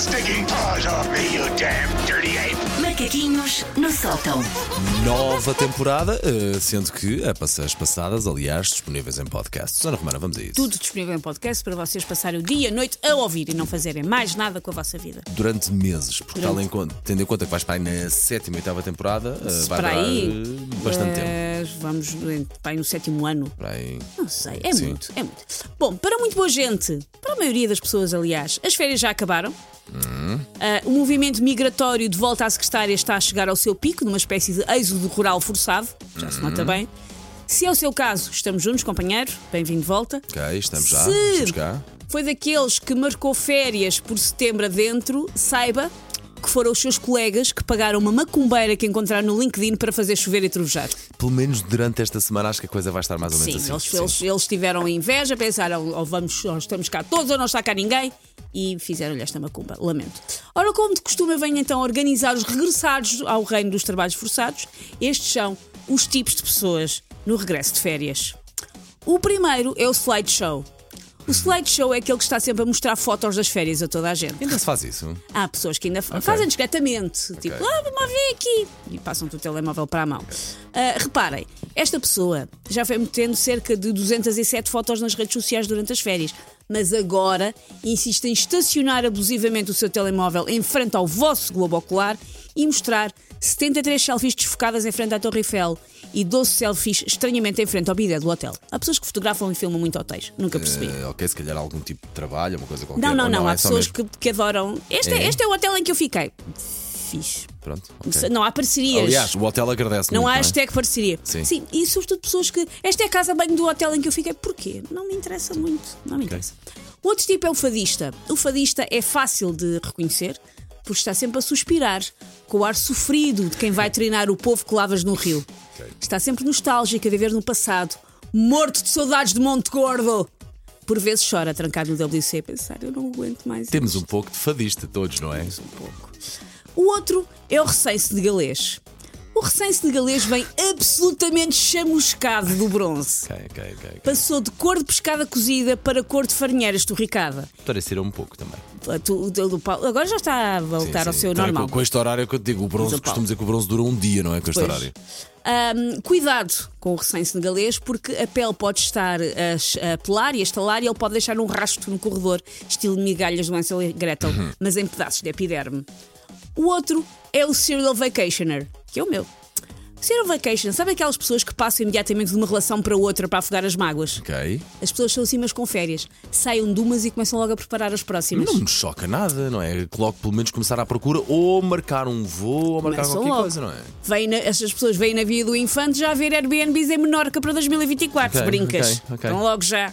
stinking paws off me, you damn dirty ape! Macaquinhos no sótão. Nova temporada, eh, sendo que a passas passadas, aliás, disponíveis em podcast. Ana Romana, vamos a isso. Tudo disponível em podcast para vocês passarem o dia e a noite a ouvir e não fazerem mais nada com a vossa vida. Durante meses, porque Durante- tal em conta- tendo em conta que vais para aí na sétima e oitava temporada, eh, vai para durar aí, eh, bastante tempo. Vamos para aí no sétimo ano. Aí. Não sei, é Sim. muito, é muito. Bom, para muito boa gente, para a maioria das pessoas, aliás, as férias já acabaram. Ah, o movimento migratório de volta à secretária está a chegar ao seu pico, numa espécie de êxodo rural forçado, já se nota bem. Se é o seu caso, estamos juntos, companheiro, bem-vindo de volta. Ok, estamos já. Se- Estamos cá. Foi daqueles que marcou férias por setembro adentro, saiba que foram os seus colegas que pagaram uma macumbeira que encontraram no LinkedIn para fazer chover e trovejar. Pelo menos durante esta semana, acho que a coisa vai estar mais ou menos Sim, assim. eles, eles, eles tiveram inveja, pensaram, ou vamos, ou estamos cá todos ou não está cá ninguém, e fizeram-lhe esta macumba. Lamento. Ora, como de costume, venho então organizar os regressados ao reino dos trabalhos forçados. Estes são os tipos de pessoas no regresso de férias. O primeiro é o slideshow. O slideshow é aquele que está sempre a mostrar fotos das férias a toda a gente. Ainda se faz isso? Há pessoas que ainda fa- fazem discretamente, tipo, ah, vamos ver aqui, e passam-te o telemóvel para a mão. Ah, reparem, esta pessoa já foi metendo cerca de 207 fotos nas redes sociais durante as férias, mas agora insiste em estacionar abusivamente o seu telemóvel em frente ao vosso globo ocular e mostrar 73 selfies desfocadas em frente à Torre Eiffel e 12 selfies estranhamente em frente ao bidé do hotel. Há pessoas que fotografam e filmam muito hotéis, nunca percebi. Eh, ok, se calhar algum tipo de trabalho, uma coisa qualquer. Não, não, ou não. Há é só pessoas mesmo- que, que adoram. Este é? É? este é o hotel em que eu fiquei. Fixe. Pronto. ok. Não há parcerias. Aliás, o hotel agradece não muito, há é? hashtag parceria. Sim. e sobretudo pessoas que. Esta é a casa bem do hotel em que eu fiquei. Porquê? Não me interessa muito. Não me interessa. O outro tipo é o fadista. O fadista é fácil de reconhecer porque está sempre a suspirar com o ar sofrido de quem vai treinar o povo que lavas no rio. Está sempre nostálgico a viver no passado, morto de saudades de Monte Gordo. Por vezes chora trancado no WC a pensar, eu não aguento mais. Temos isto." um pouco de fadista, todos, não é? um pouco. O outro é o recém-se de galês. O recém-se de galês vem absolutamente chamuscado do bronze. Ok, ok, ok. ok. Passou de cor de pescada cozida para cor de farinheira esturricada. Parece ir um pouco também. Tu- o do Paulo- Agora já está a voltar Sim, ao sim. seu Também normal. Com, com este horário que eu te digo, o bronze, costumo dizer que o bronze dura um dia, não é? Com este Pois. horário. Ahm, cuidado com o recém-senegalês, porque a pele pode estar a, pelar e a estalar e ele pode deixar um rastro no corredor, estilo migalhas do Hansel e Gretel, Uhum. mas em pedaços de epiderme. O outro é o Serial Vacationer, que é o meu. Serial Vacation, sabe aquelas pessoas que passam imediatamente de uma relação para outra para afogar as mágoas? Ok. As pessoas são assim, mas com férias. Saiam de umas e começam logo a preparar as próximas. Não me choca nada, não é? Logo pelo menos começar à procura ou marcar um voo ou marcar Começam qualquer logo. coisa, não é? Vêm na- essas pessoas vêm na via do infante já a ver Airbnbs em Menorca para 2024, se Ok, brincas. ok, ok. Então logo já.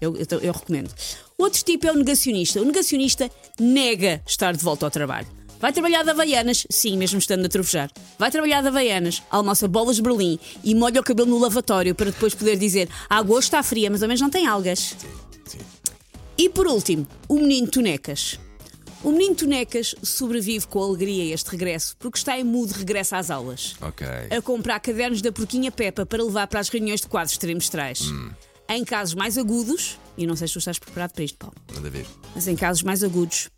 Eu, eu, eu recomendo. Outro tipo é o negacionista. O negacionista nega estar de volta ao trabalho. Vai trabalhar de Havaianas, sim, mesmo estando a trovejar. Vai trabalhar de Havaianas, almoça bolas de Berlim e molha o cabelo no lavatório para depois poder dizer: a água está fria, mas ao menos não tem algas. Sim. E por último, o menino Tonecas. O menino Tonecas sobrevive com alegria a este regresso porque está em mudo regresso às aulas. Ok. A comprar cadernos da Porquinha Peppa para levar para as reuniões de quadros trimestrais. Em casos mais agudos, e não sei se tu estás preparado para isto, Paulo, Manda ver. mas em casos mais agudos,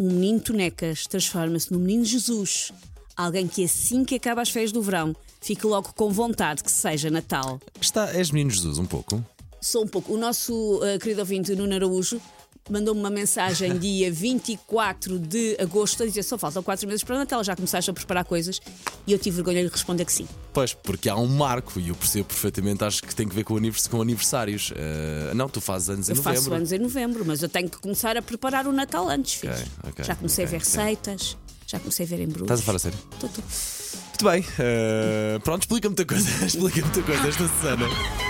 o menino Tonecas transforma-se no menino Jesus. Alguém que assim que acaba as férias do verão fica logo com vontade que seja Natal. Está, és menino Jesus, um pouco? Sou um pouco. O nosso uh, querido ouvinte Nuno Araújo mandou-me uma mensagem dia 24 de agosto a dizer só faltam 4 meses para o Natal, já começaste a preparar coisas e eu tive vergonha de responder que sim. Pois, porque há um marco e eu percebo perfeitamente, acho que tem que ver com, anivers- com aniversários. Eh, não, tu fazes anos em Eu novembro. faço anos em novembro, mas eu tenho que começar a preparar o Natal antes, filho. Ok, ok, já comecei ok, a ver receitas, já comecei a ver embrulhos. Estás a falar a sério? Tô, tô. Muito bem. eh, pronto, explica muita coisa. explica muita coisa esta semana.